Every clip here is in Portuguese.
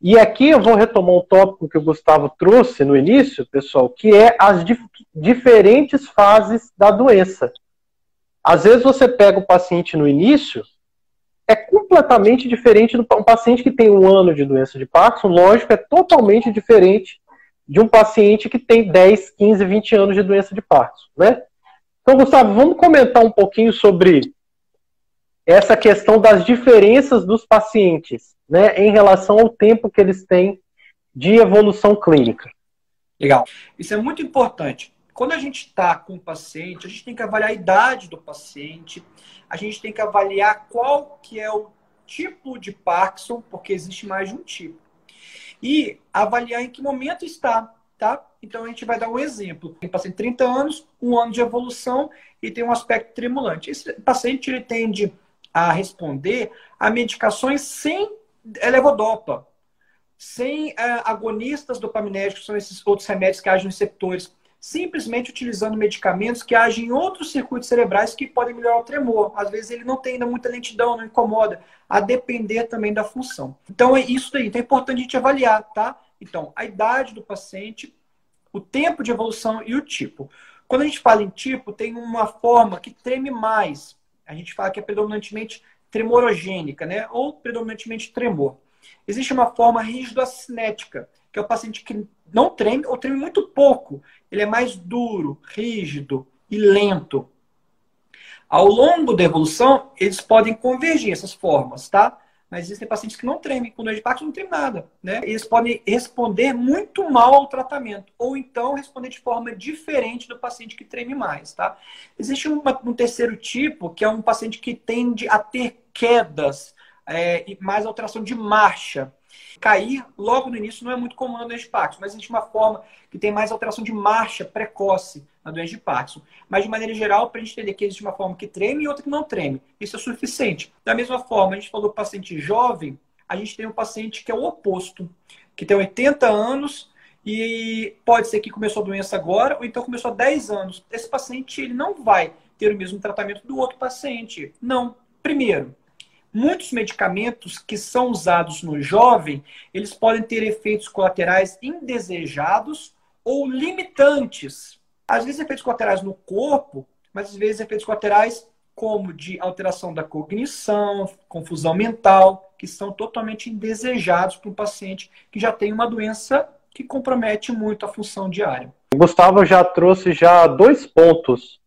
E aqui eu vou retomar um tópico que o Gustavo trouxe no início, pessoal, que é as dif diferentes fases da doença. Às vezes você pega o paciente no início, é completamente diferente do um paciente que tem um ano de doença de Parkinson, lógico, é totalmente diferente de um paciente que tem 10, 15, 20 anos de doença de Parkinson, né? Então, Gustavo, vamos comentar um pouquinho sobre essa questão das diferenças dos pacientes, né, em relação ao tempo que eles têm de evolução clínica. Legal. Isso é muito importante. Quando a gente está com o paciente, a gente tem que avaliar a idade do paciente, a gente tem que avaliar qual que é o tipo de Parkinson, porque existe mais de um tipo. E avaliar em que momento está, tá? Então a gente vai dar um exemplo. Tem paciente de 30 anos, um ano de evolução e tem um aspecto tremulante. Esse paciente ele tende a responder a medicações sem levodopa, sem uh, agonistas dopaminérgicos, são esses outros remédios que agem nos receptores, simplesmente utilizando medicamentos que agem em outros circuitos cerebrais que podem melhorar o tremor. Às vezes ele não tem ainda muita lentidão, não incomoda, a depender também da função. Então é isso daí. Então é importante a gente avaliar, tá? Então, a idade do paciente, o tempo de evolução e o tipo. Quando a gente fala em tipo, tem uma forma que treme mais, a gente fala que é predominantemente tremorogênica, né? Ou predominantemente tremor. Existe uma forma rígido-acinética, que é o paciente que não treme ou treme muito pouco. Ele é mais duro, rígido e lento. Ao longo da evolução, eles podem convergir essas formas, tá? Mas existem pacientes que não tremem, com dor de Parkinson não tremem nada, né? Eles podem responder muito mal ao tratamento, ou então responder de forma diferente do paciente que treme mais, tá? Existe uma, um terceiro tipo, que é um paciente que tende a ter quedas é, e mais alteração de marcha. Cair logo no início não é muito comum na doença de Parkinson, mas existe uma forma que tem mais alteração de marcha precoce na doença de Parkinson. Mas, de maneira geral, para a gente entender que existe uma forma que treme e outra que não treme. Isso é suficiente. Da mesma forma, a gente falou paciente jovem, a gente tem um paciente que é o oposto, que tem 80 anos e pode ser que começou a doença agora ou então começou há 10 anos. Esse paciente ele não vai ter o mesmo tratamento do outro paciente. Não. Primeiro, muitos medicamentos que são usados no jovem, eles podem ter efeitos colaterais indesejados ou limitantes. Às vezes efeitos colaterais no corpo, mas às vezes efeitos colaterais como de alteração da cognição, confusão mental, que são totalmente indesejados para um paciente que já tem uma doença que compromete muito a função diária. Gustavo já trouxe já dois pontos,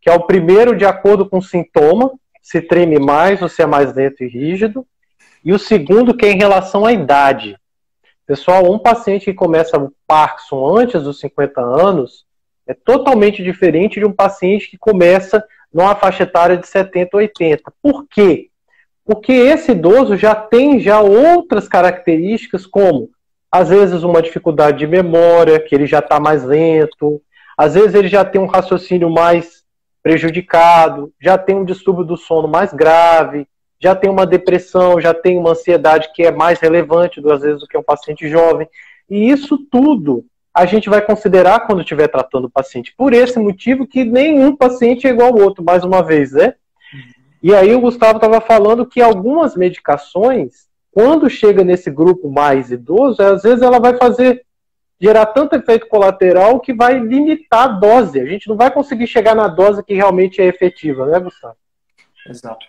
que é o primeiro de acordo com o sintoma, se treme mais se é mais lento e rígido. E o segundo, que é em relação à idade. Pessoal, um paciente que começa o Parkinson antes dos 50 anos é totalmente diferente de um paciente que começa numa faixa etária de 70, 80. Por quê? Porque esse idoso já tem já outras características, como às vezes uma dificuldade de memória, que ele já está mais lento, às vezes ele já tem um raciocínio mais prejudicado, já tem um distúrbio do sono mais grave, já tem uma depressão, já tem uma ansiedade que é mais relevante, duas vezes, do que um paciente jovem. E isso tudo a gente vai considerar quando estiver tratando o paciente. Por esse motivo que nenhum paciente é igual ao outro, mais uma vez, né? E aí o Gustavo estava falando que algumas medicações, quando chega nesse grupo mais idoso, às vezes ela vai fazer gerar tanto efeito colateral que vai limitar a dose. A gente não vai conseguir chegar na dose que realmente é efetiva, né, Gustavo? Exato.